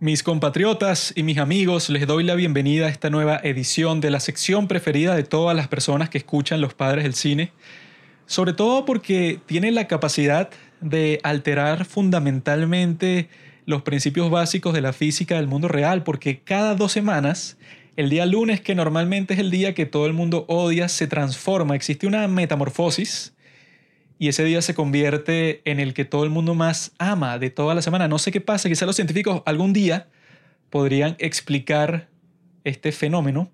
Mis compatriotas y mis amigos, les doy la bienvenida a esta nueva edición de la sección preferida de todas las personas que escuchan Los Padres del Cine, sobre todo porque tiene la capacidad de alterar fundamentalmente los principios básicos de la física del mundo real, porque cada dos semanas, el día lunes, que normalmente es el día que todo el mundo odia, se transforma, existe una metamorfosis y ese día se convierte en el que todo el mundo más ama de toda la semana. No sé qué pasa, quizá los científicos algún día podrían explicar este fenómeno.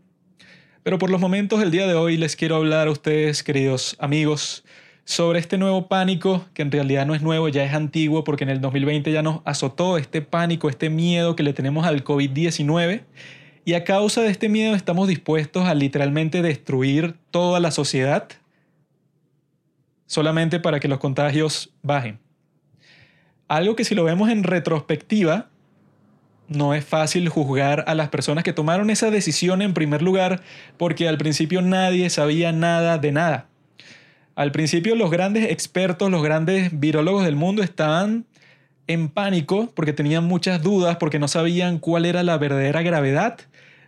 Pero por los momentos del día de hoy les quiero hablar a ustedes, queridos amigos, sobre este nuevo pánico, que en realidad no es nuevo, ya es antiguo, porque en el 2020 ya nos azotó este pánico, este miedo que le tenemos al COVID-19. Y a causa de este miedo estamos dispuestos a literalmente destruir toda la sociedad solamente para que los contagios bajen. Algo que si lo vemos en retrospectiva, no es fácil juzgar a las personas que tomaron esa decisión en primer lugar porque al principio nadie sabía nada de nada. Al principio los grandes expertos, los grandes virólogos del mundo estaban en pánico porque tenían muchas dudas, porque no sabían cuál era la verdadera gravedad,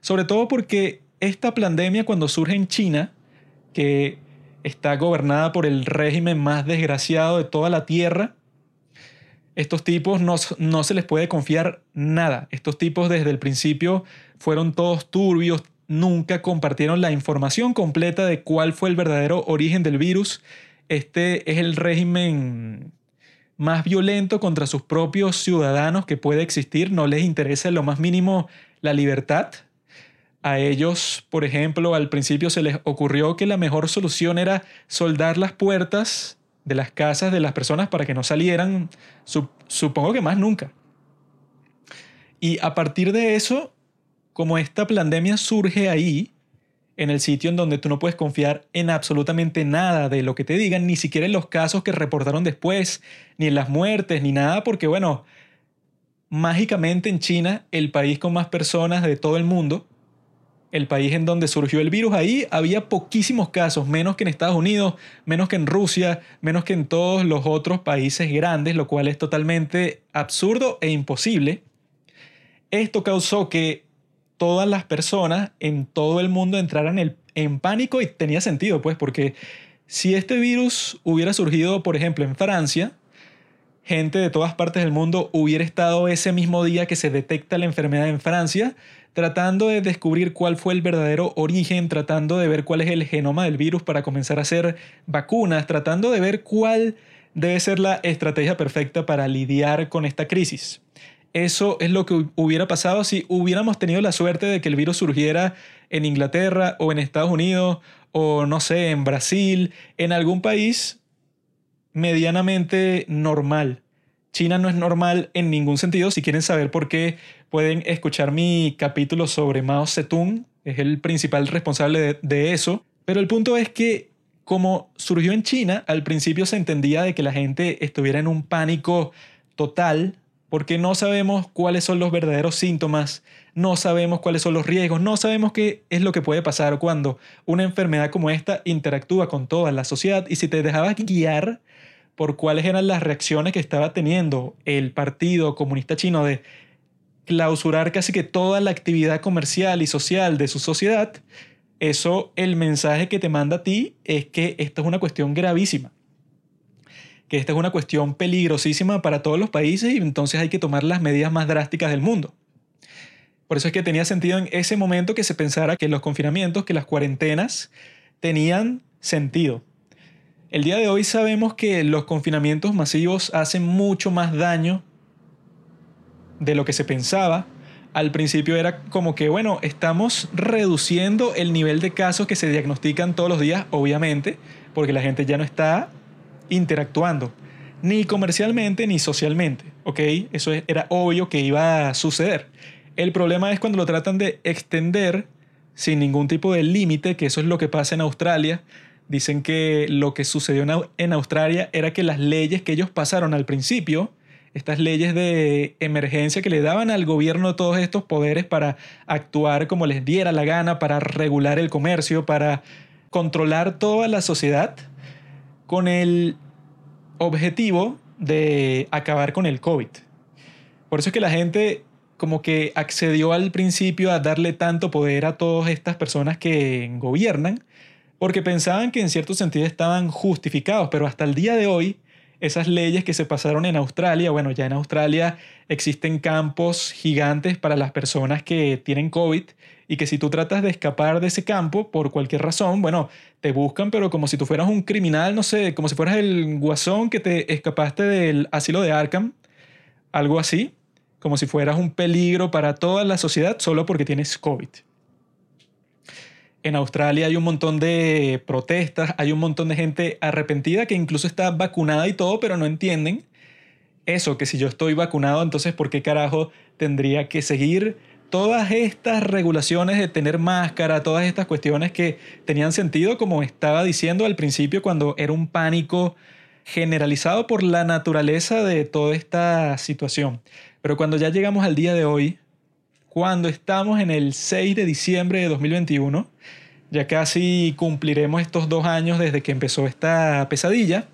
sobre todo porque esta pandemia cuando surge en China, que está gobernada por el régimen más desgraciado de toda la tierra. Estos tipos no, no, se les puede confiar nada. Estos tipos desde el principio fueron todos turbios, nunca compartieron la información completa de cuál fue el verdadero origen del virus. Este es el régimen más violento contra sus propios ciudadanos que puede existir. No les interesa lo más mínimo la libertad. A ellos, por ejemplo, al principio se les ocurrió que la mejor solución era soldar las puertas de las casas de las personas para que no salieran, supongo que más nunca. Y a partir de eso, como esta pandemia surge ahí, en el sitio en donde tú no puedes confiar en absolutamente nada de lo que te digan, ni siquiera en los casos que reportaron después, ni en las muertes, ni nada, porque bueno, mágicamente en China, el país con más personas de todo el mundo, el país en donde surgió el virus, ahí había poquísimos casos, menos que en Estados Unidos, menos que en Rusia, menos que en todos los otros países grandes, lo cual es totalmente absurdo e imposible. Esto causó que todas las personas en todo el mundo entraran en pánico y tenía sentido, pues, porque si este virus hubiera surgido, por ejemplo, en Francia, gente de todas partes del mundo hubiera estado ese mismo día que se detecta la enfermedad en Francia, tratando de descubrir cuál fue el verdadero origen, tratando de ver cuál es el genoma del virus para comenzar a hacer vacunas, tratando de ver cuál debe ser la estrategia perfecta para lidiar con esta crisis. Eso es lo que hubiera pasado si hubiéramos tenido la suerte de que el virus surgiera en Inglaterra o en Estados Unidos o no sé, en Brasil, en algún país medianamente normal. China no es normal en ningún sentido. Si quieren saber por qué, pueden escuchar mi capítulo sobre Mao Zedong. Es el principal responsable de, eso. Pero el punto es que como surgió en China, al principio se entendía de que la gente estuviera en un pánico total porque no sabemos cuáles son los verdaderos síntomas, no sabemos cuáles son los riesgos, no sabemos qué es lo que puede pasar cuando una enfermedad como esta interactúa con toda la sociedad y si te dejabas guiar por cuáles eran las reacciones que estaba teniendo el Partido Comunista Chino de clausurar casi que toda la actividad comercial y social de su sociedad, eso el mensaje que te manda a ti es que esta es una cuestión gravísima, que esta es una cuestión peligrosísima para todos los países y entonces hay que tomar las medidas más drásticas del mundo. Por eso es que tenía sentido en ese momento que se pensara que los confinamientos, que las cuarentenas tenían sentido. El día de hoy sabemos que los confinamientos masivos hacen mucho más daño de lo que se pensaba. Al principio era como que, bueno, estamos reduciendo el nivel de casos que se diagnostican todos los días, obviamente, porque la gente ya no está interactuando, ni comercialmente ni socialmente, ¿ok? Eso era obvio que iba a suceder. El problema es cuando lo tratan de extender sin ningún tipo de límite, que eso es lo que pasa en Australia, Dicen que lo que sucedió en Australia era que las leyes que ellos pasaron al principio, estas leyes de emergencia que le daban al gobierno todos estos poderes para actuar como les diera la gana, para regular el comercio, para controlar toda la sociedad, con el objetivo de acabar con el COVID. Por eso es que la gente como que accedió al principio a darle tanto poder a todas estas personas que gobiernan, porque pensaban que en cierto sentido estaban justificados, pero hasta el día de hoy esas leyes que se pasaron en Australia, bueno, ya en Australia existen campos gigantes para las personas que tienen COVID y que si tú tratas de escapar de ese campo por cualquier razón, bueno, te buscan, pero como si tú fueras un criminal, no sé, como si fueras el guasón que te escapaste del asilo de Arkham, algo así, como si fueras un peligro para toda la sociedad solo porque tienes COVID. En Australia hay un montón de protestas, hay un montón de gente arrepentida que incluso está vacunada y todo, pero no entienden eso, que si yo estoy vacunado, entonces ¿por qué carajo tendría que seguir todas estas regulaciones de tener máscara, todas estas cuestiones que tenían sentido, como estaba diciendo al principio, cuando era un pánico generalizado por la naturaleza de toda esta situación. Pero cuando ya llegamos al día de hoy, cuando estamos en el 6 de diciembre de 2021. Ya casi cumpliremos estos dos años desde que empezó esta pesadilla.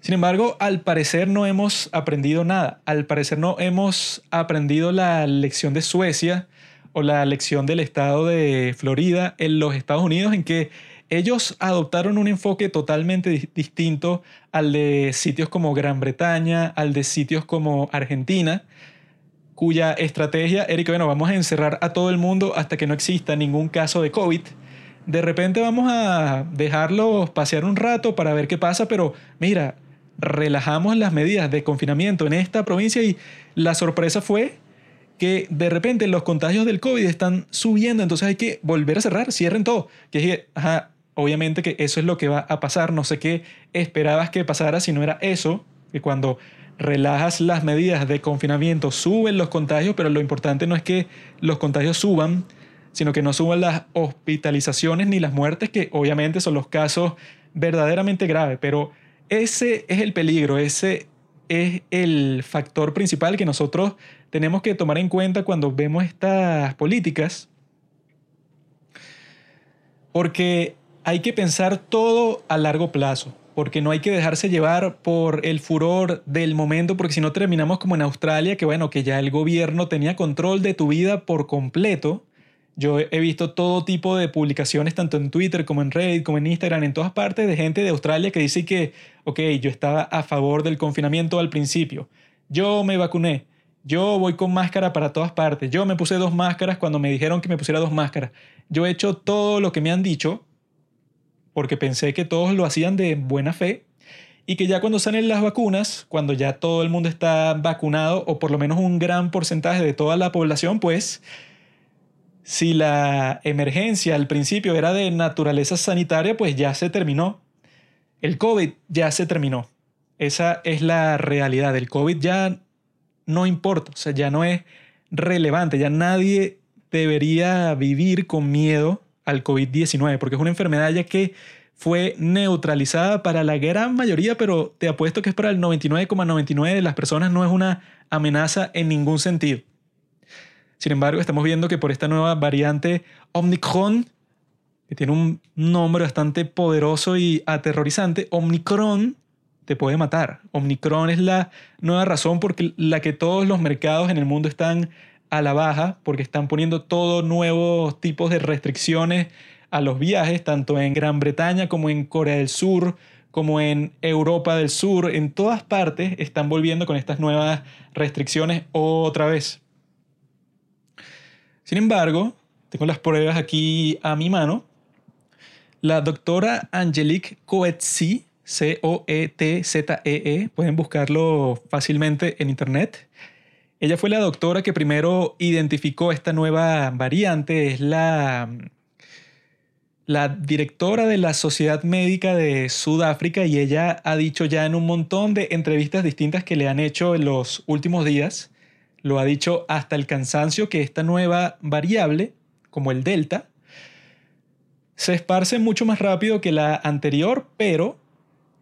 Sin embargo, al parecer no hemos aprendido nada. Al parecer no hemos aprendido la lección de Suecia o la lección del estado de Florida en los Estados Unidos en que ellos adoptaron un enfoque totalmente distinto al de sitios como Gran Bretaña, al de sitios como Argentina, cuya estrategia era bueno, vamos a encerrar a todo el mundo hasta que no exista ningún caso de COVID. De repente vamos a dejarlos pasear un rato para ver qué pasa, pero mira, relajamos las medidas de confinamiento en esta provincia y la sorpresa fue que de repente los contagios del COVID están subiendo, entonces hay que volver a cerrar, cierren todo. Que ajá, obviamente que eso es lo que va a pasar, no sé qué esperabas que pasara si no era eso, que cuando relajas las medidas de confinamiento, suben los contagios, pero lo importante no es que los contagios suban, sino que no suban las hospitalizaciones ni las muertes, que obviamente son los casos verdaderamente graves, pero ese es el peligro, ese es el factor principal que nosotros tenemos que tomar en cuenta cuando vemos estas políticas, porque hay que pensar todo a largo plazo porque no hay que dejarse llevar por el furor del momento, porque si no terminamos como en Australia, que bueno, que ya el gobierno tenía control de tu vida por completo. Yo he visto todo tipo de publicaciones, tanto en Twitter como en Reddit, como en Instagram, en todas partes, de gente de Australia que dice que, ok, yo estaba a favor del confinamiento al principio, yo me vacuné, yo voy con máscara para todas partes, yo me puse dos máscaras cuando me dijeron que me pusiera dos máscaras, yo he hecho todo lo que me han dicho porque pensé que todos lo hacían de buena fe y que ya cuando salen las vacunas, cuando ya todo el mundo está vacunado o por lo menos un gran porcentaje de toda la población, pues si la emergencia al principio era de naturaleza sanitaria, pues ya se terminó. El COVID ya se terminó. Esa es la realidad. El COVID ya no importa, o sea, ya no es relevante, ya nadie debería vivir con miedo al COVID-19, porque es una enfermedad ya que fue neutralizada para la gran mayoría, pero te apuesto que es para el 99,99 de las personas, no es una amenaza en ningún sentido. Sin embargo, estamos viendo que por esta nueva variante Omicron, que tiene un nombre bastante poderoso y aterrorizante, Omicron te puede matar. Omicron es la nueva razón por la que todos los mercados en el mundo están a la baja porque están poniendo todos nuevos tipos de restricciones a los viajes, tanto en Gran Bretaña como en Corea del Sur, como en Europa del Sur, en todas partes están volviendo con estas nuevas restricciones otra vez. Sin embargo, tengo las pruebas aquí a mi mano. La doctora Angelique Coetzee, C-O-E-T-Z-E-E, -E, pueden buscarlo fácilmente en internet. Ella fue la doctora que primero identificó esta nueva variante, es la, la directora de la Sociedad Médica de Sudáfrica y ella ha dicho ya en un montón de entrevistas distintas que le han hecho en los últimos días, lo ha dicho hasta el cansancio, que esta nueva variable, como el Delta, se esparce mucho más rápido que la anterior, pero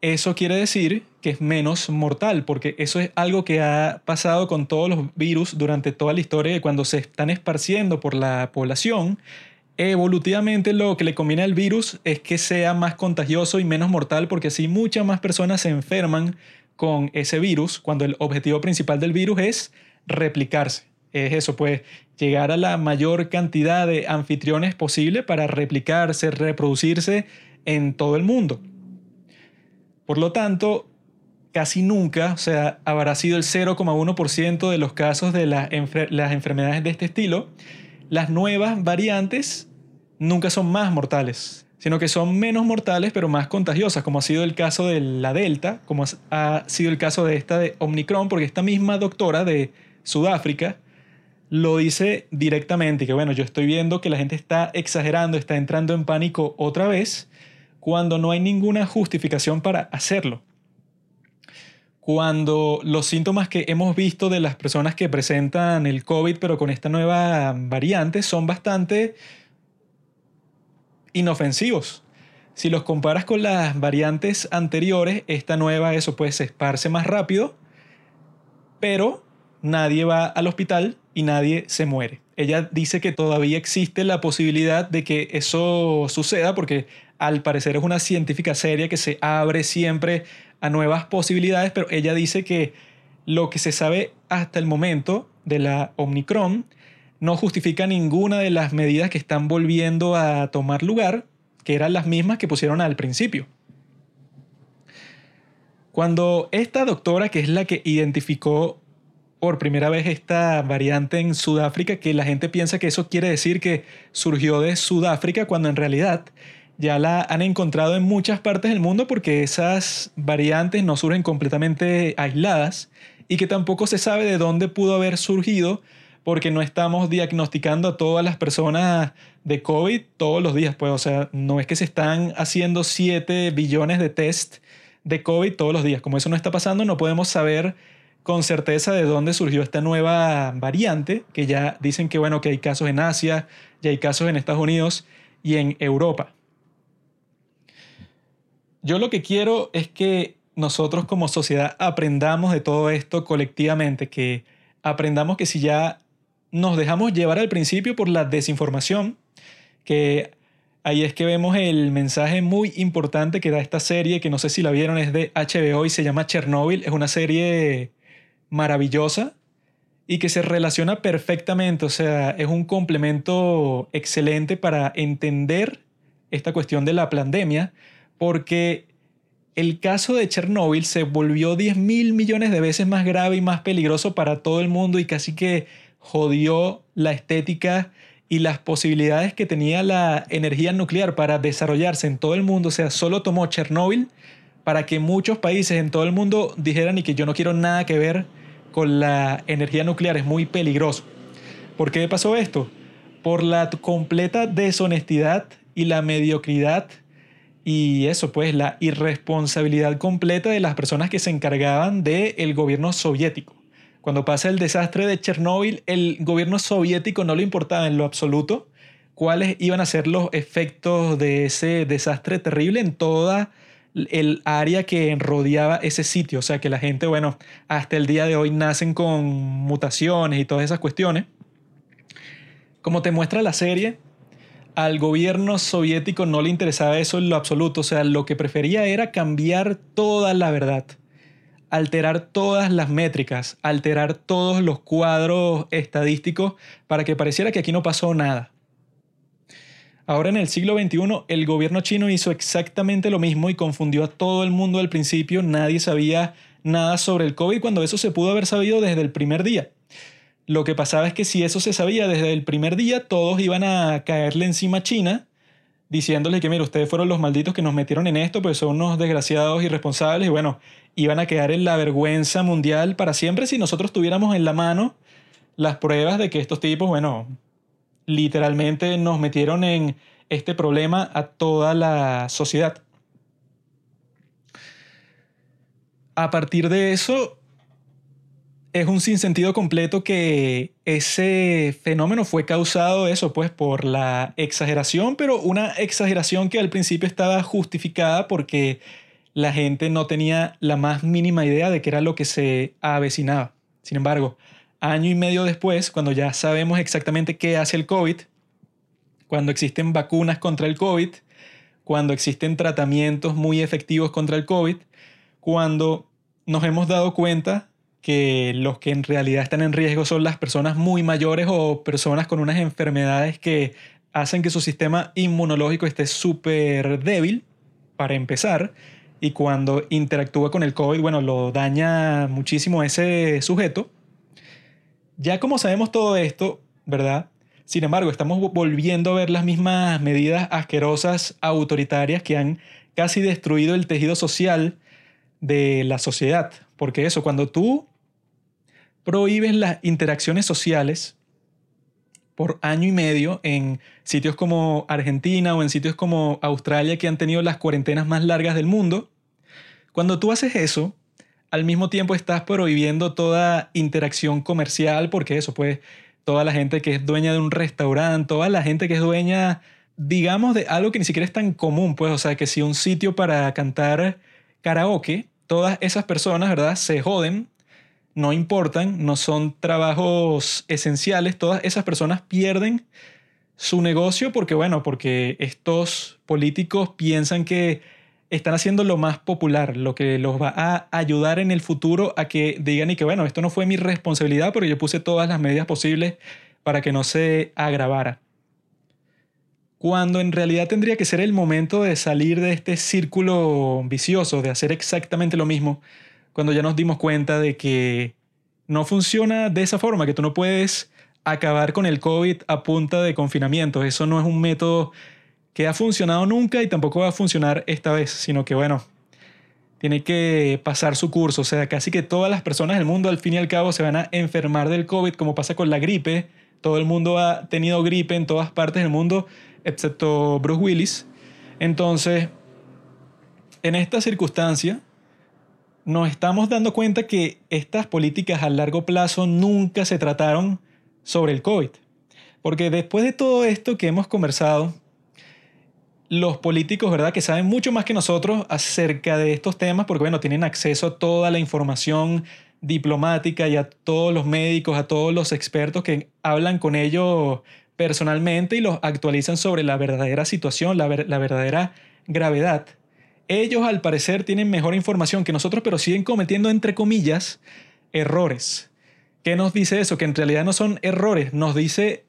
eso quiere decir que es menos mortal, porque eso es algo que ha pasado con todos los virus durante toda la historia, que cuando se están esparciendo por la población, evolutivamente lo que le conviene al virus es que sea más contagioso y menos mortal, porque así muchas más personas se enferman con ese virus, cuando el objetivo principal del virus es replicarse. es eso, pues llegar a la mayor cantidad de anfitriones posible para replicarse, reproducirse en todo el mundo. Por lo tanto, casi nunca, o sea, habrá sido el 0,1% de los casos de las, enfermedades de este estilo, las nuevas variantes nunca son más mortales, sino que son menos mortales pero más contagiosas, como ha sido el caso de la Delta, como ha sido el caso de esta de Omicron, porque esta misma doctora de Sudáfrica lo dice directamente, que bueno, yo estoy viendo que la gente está exagerando, está entrando en pánico otra vez, cuando no hay ninguna justificación para hacerlo. Cuando los síntomas que hemos visto de las personas que presentan el COVID, pero con esta nueva variante, son bastante inofensivos. Si los comparas con las variantes anteriores, esta nueva, eso pues se esparce más rápido, pero nadie va al hospital y nadie se muere. Ella dice que todavía existe la posibilidad de que eso suceda porque al parecer es una científica seria que se abre siempre a nuevas posibilidades, pero ella dice que lo que se sabe hasta el momento de la Omicron no justifica ninguna de las medidas que están volviendo a tomar lugar, que eran las mismas que pusieron al principio. Cuando esta doctora, que es la que identificó por primera vez esta variante en Sudáfrica, que la gente piensa que eso quiere decir que surgió de Sudáfrica, cuando en realidad ya la han encontrado en muchas partes del mundo porque esas variantes no surgen completamente aisladas y que tampoco se sabe de dónde pudo haber surgido porque no estamos diagnosticando a todas las personas de COVID todos los días. Pues, o sea, no es que se están haciendo 7 billones de test de COVID todos los días. Como eso no está pasando, no podemos saber con certeza de dónde surgió esta nueva variante, que ya dicen que bueno, que hay casos en Asia, ya hay casos en Estados Unidos y en Europa. Yo lo que quiero es que nosotros como sociedad aprendamos de todo esto colectivamente, que aprendamos que si ya nos dejamos llevar al principio por la desinformación, que ahí es que vemos el mensaje muy importante que da esta serie, que no sé si la vieron, es de HBO y se llama Chernobyl, es una serie maravillosa y que se relaciona perfectamente, o sea, es un complemento excelente para entender esta cuestión de la pandemia, porque el caso de Chernóbil se volvió 10 mil millones de veces más grave y más peligroso para todo el mundo y casi que jodió la estética y las posibilidades que tenía la energía nuclear para desarrollarse en todo el mundo, o sea, solo tomó Chernóbil para que muchos países en todo el mundo dijeran y que yo no quiero nada que ver con la energía nuclear, es muy peligroso. ¿Por qué pasó esto? Por la completa deshonestidad y la mediocridad y eso, pues la irresponsabilidad completa de las personas que se encargaban del gobierno soviético. Cuando pasa el desastre de Chernóbil, el gobierno soviético no le importaba en lo absoluto cuáles iban a ser los efectos de ese desastre terrible en toda el área que rodeaba ese sitio. O sea, que la gente, bueno, hasta el día de hoy nacen con mutaciones y todas esas cuestiones. Como te muestra la serie, al gobierno soviético no le interesaba eso en lo absoluto. O sea, lo que prefería era cambiar toda la verdad, alterar todas las métricas, alterar todos los cuadros estadísticos para que pareciera que aquí no pasó nada. Ahora en el siglo XXI el gobierno chino hizo exactamente lo mismo y confundió a todo el mundo al principio. Nadie sabía nada sobre el COVID cuando eso se pudo haber sabido desde el primer día. Lo que pasaba es que si eso se sabía desde el primer día, todos iban a caerle encima a China diciéndole que, mira, ustedes fueron los malditos que nos metieron en esto, pues son unos desgraciados irresponsables y bueno, iban a quedar en la vergüenza mundial para siempre si nosotros tuviéramos en la mano las pruebas de que estos tipos, bueno, literalmente nos metieron en este problema a toda la sociedad. A partir de eso, es un sinsentido completo que ese fenómeno fue causado eso, pues, por la exageración, pero una exageración que al principio estaba justificada porque la gente no tenía la más mínima idea de qué era lo que se avecinaba. Sin embargo, año y medio después, cuando ya sabemos exactamente qué hace el COVID, cuando existen vacunas contra el COVID, cuando existen tratamientos muy efectivos contra el COVID, cuando nos hemos dado cuenta que los que en realidad están en riesgo son las personas muy mayores o personas con unas enfermedades que hacen que su sistema inmunológico esté súper débil, para empezar, y cuando interactúa con el COVID, bueno, lo daña muchísimo ese sujeto. Ya como sabemos todo esto, ¿verdad? Sin embargo, estamos volviendo a ver las mismas medidas asquerosas, autoritarias, que han casi destruido el tejido social de la sociedad. Porque eso, cuando tú prohíbes las interacciones sociales por año y medio en sitios como Argentina o en sitios como Australia que han tenido las cuarentenas más largas del mundo, cuando tú haces eso, al mismo tiempo estás prohibiendo toda interacción comercial porque eso, pues toda la gente que es dueña de un restaurante, toda la gente que es dueña, digamos, de algo que ni siquiera es tan común, pues, o sea, que si un sitio para cantar karaoke, todas esas personas, ¿verdad? Se joden, no importan, no son trabajos esenciales, todas esas personas pierden su negocio porque, bueno, porque estos políticos piensan que están haciendo lo más popular, lo que los va a ayudar en el futuro a que digan y que, bueno, esto no fue mi responsabilidad porque yo puse todas las medidas posibles para que no se agravara. Cuando en realidad tendría que ser el momento de salir de este círculo vicioso, de hacer exactamente lo mismo, cuando ya nos dimos cuenta de que no funciona de esa forma, que tú no puedes acabar con el COVID a punta de confinamiento. Eso no es un método que ha funcionado nunca y tampoco va a funcionar esta vez, sino que bueno, tiene que pasar su curso. O sea, casi que todas las personas del mundo al fin y al cabo se van a enfermar del COVID, como pasa con la gripe. Todo el mundo ha tenido gripe en todas partes del mundo, excepto Bruce Willis. Entonces, en esta circunstancia, nos estamos dando cuenta que estas políticas a largo plazo nunca se trataron sobre el COVID. Porque después de todo esto que hemos conversado, los políticos, ¿verdad? Que saben mucho más que nosotros acerca de estos temas, porque, bueno, tienen acceso a toda la información diplomática y a todos los médicos, a todos los expertos que hablan con ellos personalmente y los actualizan sobre la verdadera situación, la, la verdadera gravedad. Ellos al parecer tienen mejor información que nosotros, pero siguen cometiendo, entre comillas, errores. ¿Qué nos dice eso? Que en realidad no son errores, nos dice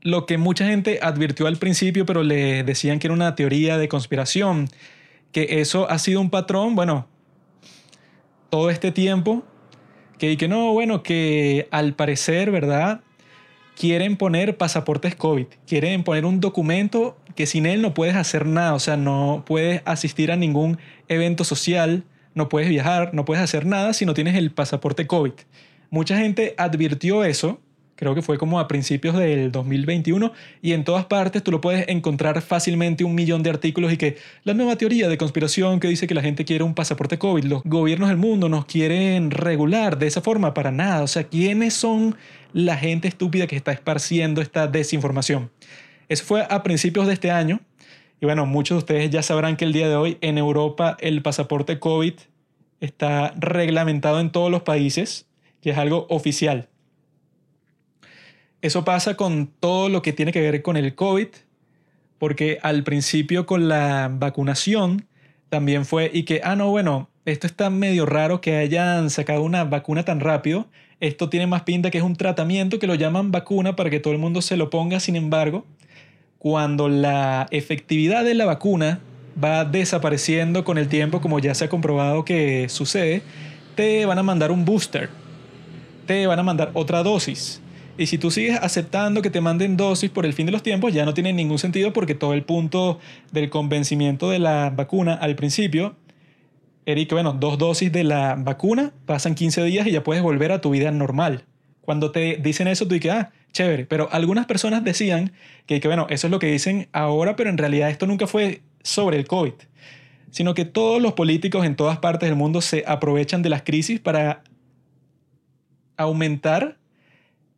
lo que mucha gente advirtió al principio, pero le decían que era una teoría de conspiración, que eso ha sido un patrón, bueno, todo este tiempo, que, que no, bueno, que al parecer, ¿verdad? Quieren poner pasaportes COVID, quieren poner un documento que sin él no puedes hacer nada, o sea, no puedes asistir a ningún evento social, no puedes viajar, no puedes hacer nada si no tienes el pasaporte COVID. Mucha gente advirtió eso creo que fue como a principios del 2021, y en todas partes tú lo puedes encontrar fácilmente un millón de artículos y que la nueva teoría de conspiración que dice que la gente quiere un pasaporte COVID, los gobiernos del mundo nos quieren regular de esa forma para nada, o sea, ¿quiénes son la gente estúpida que está esparciendo esta desinformación? Eso fue a principios de este año, y bueno, muchos de ustedes ya sabrán que el día de hoy en Europa el pasaporte COVID está reglamentado en todos los países, que es algo oficial. Eso pasa con todo lo que tiene que ver con el COVID, porque al principio con la vacunación también fue y que, ah, no, bueno, esto está medio raro que hayan sacado una vacuna tan rápido. Esto tiene más pinta que es un tratamiento que lo llaman vacuna para que todo el mundo se lo ponga. Sin embargo, cuando la efectividad de la vacuna va desapareciendo con el tiempo, como ya se ha comprobado que sucede, te van a mandar un booster. Te van a mandar otra dosis. Y si tú sigues aceptando que te manden dosis por el fin de los tiempos, ya no tiene ningún sentido porque todo el punto del convencimiento de la vacuna al principio que, bueno, dos dosis de la vacuna, pasan 15 días y ya puedes volver a tu vida normal. Cuando te dicen eso, tú dices, ah, chévere. Pero algunas personas decían que, bueno, eso es lo que dicen ahora, pero en realidad esto nunca fue sobre el COVID, sino que todos los políticos en todas partes del mundo se aprovechan de las crisis para aumentar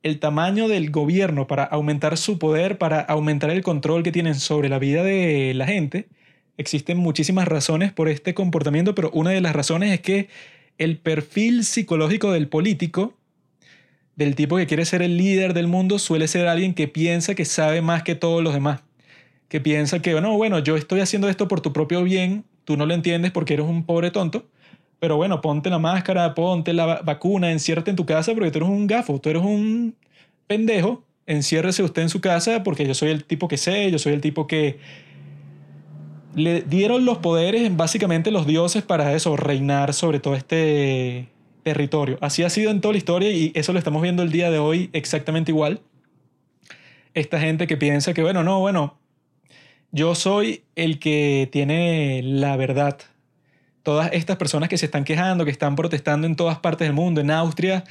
el tamaño del gobierno para aumentar su poder, para aumentar el control que tienen sobre la vida de la gente. Existen muchísimas razones por este comportamiento, pero una de las razones es que el perfil psicológico del político, del tipo que quiere ser el líder del mundo, suele ser alguien que piensa que sabe más que todos los demás. Que piensa que, no, bueno, yo estoy haciendo esto por tu propio bien, tú no lo entiendes porque eres un pobre tonto, Pero bueno, ponte la máscara, ponte la vacuna, enciérrate en tu casa porque tú eres un gafo, tú eres un pendejo. Enciérrese usted en su casa porque yo soy el tipo que sé, yo soy el tipo que le dieron los poderes básicamente los dioses para eso, reinar sobre todo este territorio. Así ha sido en toda la historia y eso lo estamos viendo el día de hoy exactamente igual. Esta gente que piensa que, bueno, no, bueno, yo soy el que tiene la verdad. Todas estas personas que se están quejando, que están protestando en todas partes del mundo, en Austria,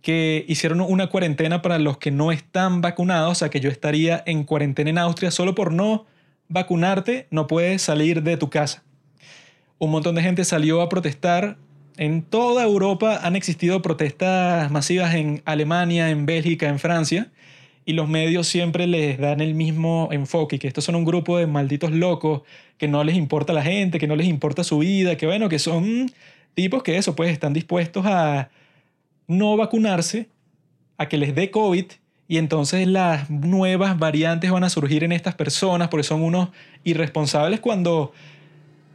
que hicieron una cuarentena para los que no están vacunados, o sea que yo estaría en cuarentena en Austria solo por no vacunarte, no puedes salir de tu casa. Un montón de gente salió a protestar en toda Europa han existido protestas masivas en Alemania, en Bélgica, en Francia, y los medios siempre les dan el mismo enfoque, que estos son un grupo de malditos locos, que no les importa la gente, que no les importa su vida, que bueno, que son tipos que eso, pues están dispuestos a no vacunarse, a que les dé COVID, y entonces las nuevas variantes van a surgir en estas personas porque son unos irresponsables cuando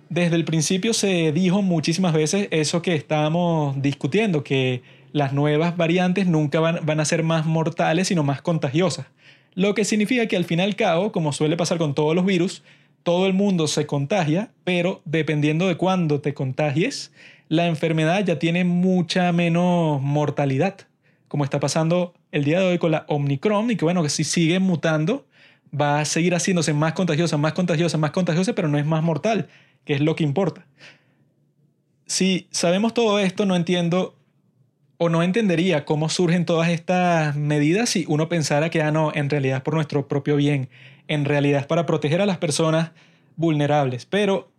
desde el principio se dijo muchísimas veces eso que estábamos discutiendo, que las nuevas variantes nunca van, a ser más mortales, sino más contagiosas. Lo que significa que al fin y al cabo, como suele pasar con todos los virus, todo el mundo se contagia, pero dependiendo de cuándo te contagies, la enfermedad ya tiene mucha menos mortalidad, como está pasando el día de hoy con la Omicron, y que bueno, que si sigue mutando, va a seguir haciéndose más contagiosa, más contagiosa, más contagiosa, pero no es más mortal que es lo que importa. Si sabemos todo esto, no entiendo o no entendería cómo surgen todas estas medidas si uno pensara que, ah, no, en realidad es por nuestro propio bien, en realidad es para proteger a las personas vulnerables. Pero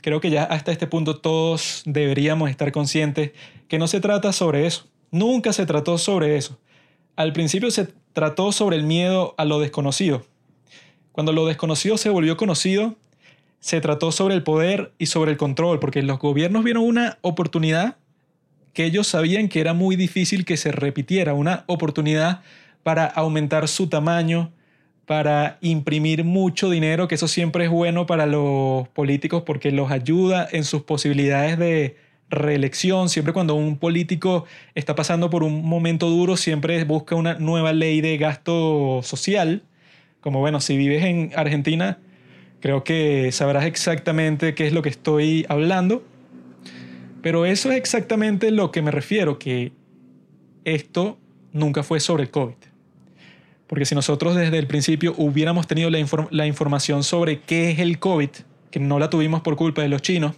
creo que ya hasta este punto todos deberíamos estar conscientes que no se trata sobre eso. Nunca se trató sobre eso. Al principio se trató sobre el miedo a lo desconocido. Cuando lo desconocido se volvió conocido, se trató sobre el poder y sobre el control, porque los gobiernos vieron una oportunidad que ellos sabían que era muy difícil que se repitiera, una oportunidad para aumentar su tamaño, para imprimir mucho dinero, que eso siempre es bueno para los políticos porque los ayuda en sus posibilidades de reelección. Siempre cuando un político está pasando por un momento duro, siempre busca una nueva ley de gasto social. Como bueno, si vives en Argentina, Creo que sabrás exactamente qué es lo que estoy hablando. Pero eso es exactamente lo que me refiero, que esto nunca fue sobre el COVID. Porque si nosotros desde el principio hubiéramos tenido la, la, información sobre qué es el COVID, que no la tuvimos por culpa de los chinos,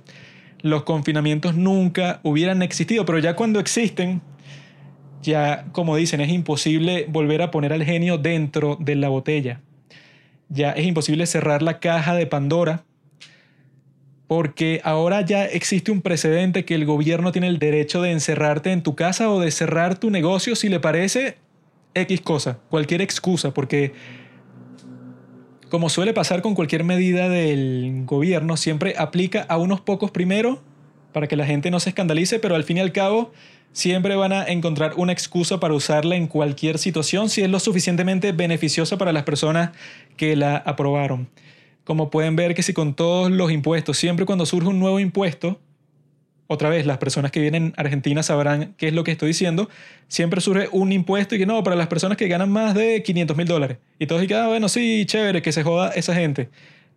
los confinamientos nunca hubieran existido. Pero ya cuando existen, ya como dicen, es imposible volver a poner al genio dentro de la botella ya es imposible cerrar la caja de Pandora porque ahora ya existe un precedente que el gobierno tiene el derecho de encerrarte en tu casa o de cerrar tu negocio si le parece X cosa, cualquier excusa, porque como suele pasar con cualquier medida del gobierno, siempre aplica a unos pocos primero para que la gente no se escandalice, pero al fin y al cabo siempre van a encontrar una excusa para usarla en cualquier situación si es lo suficientemente beneficiosa para las personas que la aprobaron. Como pueden ver que si con todos los impuestos, siempre cuando surge un nuevo impuesto, otra vez, las personas que vienen a Argentina sabrán qué es lo que estoy diciendo. Siempre surge un impuesto y que no, para las personas que ganan más de 500 mil dólares. Y todos dicen, ah, bueno, sí, chévere, que se joda esa gente.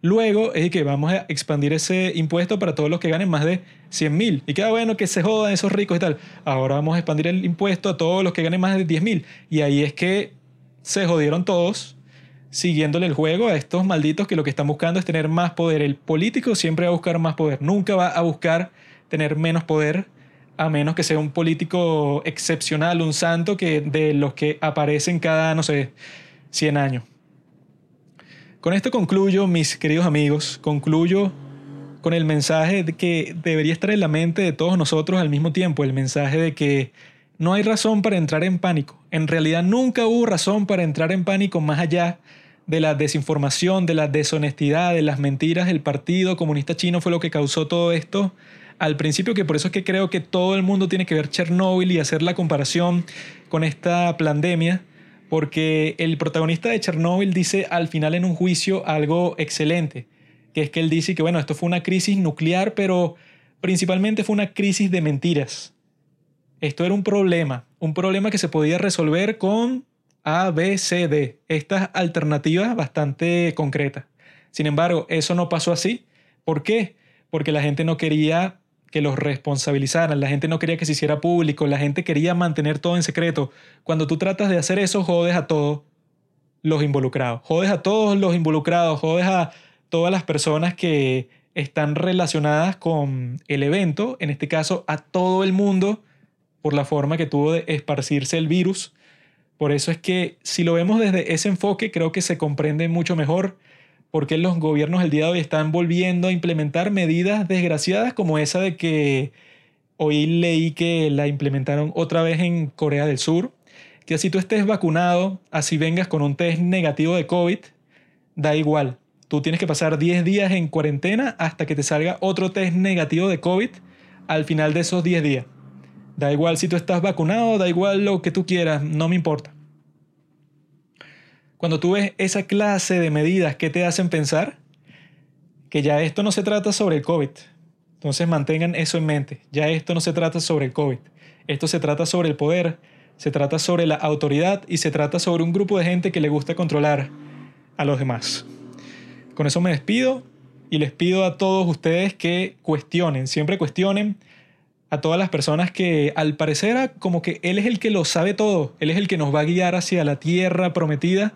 Luego es que vamos a expandir ese impuesto para todos los que ganen más de 100 mil. Y queda bueno que se jodan esos ricos y tal. Ahora vamos a expandir el impuesto a todos los que ganen más de 10 mil. Y ahí es que se jodieron todos siguiéndole el juego a estos malditos que lo que están buscando es tener más poder. El político siempre va a buscar más poder. Nunca va a buscar tener menos poder a menos que sea un político excepcional, un santo que de los que aparecen cada, no sé, 100 años. Con esto concluyo, mis queridos amigos, concluyo con el mensaje de que debería estar en la mente de todos nosotros al mismo tiempo, el mensaje de que no hay razón para entrar en pánico. En realidad nunca hubo razón para entrar en pánico más allá de la desinformación, de la deshonestidad, de las mentiras. El Partido Comunista Chino fue lo que causó todo esto al principio, que por eso es que creo que todo el mundo tiene que ver Chernóbil y hacer la comparación con esta pandemia porque el protagonista de Chernóbil dice al final en un juicio algo excelente, que es que él dice que bueno, esto fue una crisis nuclear, pero principalmente fue una crisis de mentiras. Esto era un problema, un problema que se podía resolver con A, B, C, D, estas alternativas bastante concretas. Sin embargo, eso no pasó así. ¿Por qué? Porque la gente no quería que los responsabilizaran, la gente no quería que se hiciera público, la gente quería mantener todo en secreto. Cuando tú tratas de hacer eso, jodes a todos los involucrados, jodes a todos los involucrados, jodes a todas las personas que están relacionadas con el evento, en este caso a todo el mundo, por la forma que tuvo de esparcirse el virus. Por eso es que si lo vemos desde ese enfoque, creo que se comprende mucho mejor por qué los gobiernos el día de hoy están volviendo a implementar medidas desgraciadas como esa de que hoy leí que la implementaron otra vez en Corea del Sur, que así tú estés vacunado, así vengas con un test negativo de COVID, da igual. Tú tienes que pasar 10 días en cuarentena hasta que te salga otro test negativo de COVID al final de esos 10 días. Da igual si tú estás vacunado, da igual lo que tú quieras, no me importa. Cuando tú ves esa clase de medidas que te hacen pensar que ya esto no se trata sobre el COVID. Entonces mantengan eso en mente. Ya esto no se trata sobre el COVID. Esto se trata sobre el poder, se trata sobre la autoridad y se trata sobre un grupo de gente que le gusta controlar a los demás. Con eso me despido y les pido a todos ustedes que cuestionen, siempre cuestionen a todas las personas que al parecer como que Él es el que lo sabe todo, Él es el que nos va a guiar hacia la tierra prometida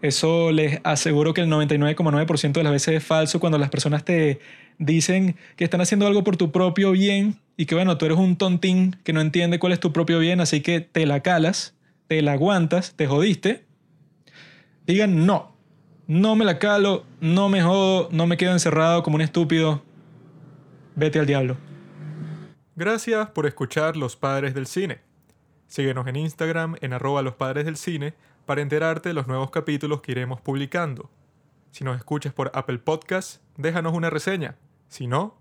eso les aseguro que el 99,9% de las veces es falso cuando las personas te dicen que están haciendo algo por tu propio bien y que bueno, tú eres un tontín que no entiende cuál es tu propio bien, así que te la calas, te la aguantas, te jodiste. Digan no, no me la calo, no me jodo, no me quedo encerrado como un estúpido. Vete al diablo. Gracias por escuchar Los Padres del Cine. Síguenos en Instagram en arroba los padres del cine para enterarte de los nuevos capítulos que iremos publicando. Si nos escuchas por Apple Podcasts, déjanos una reseña. Si no,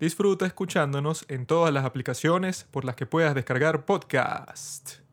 disfruta escuchándonos en todas las aplicaciones por las que puedas descargar podcast.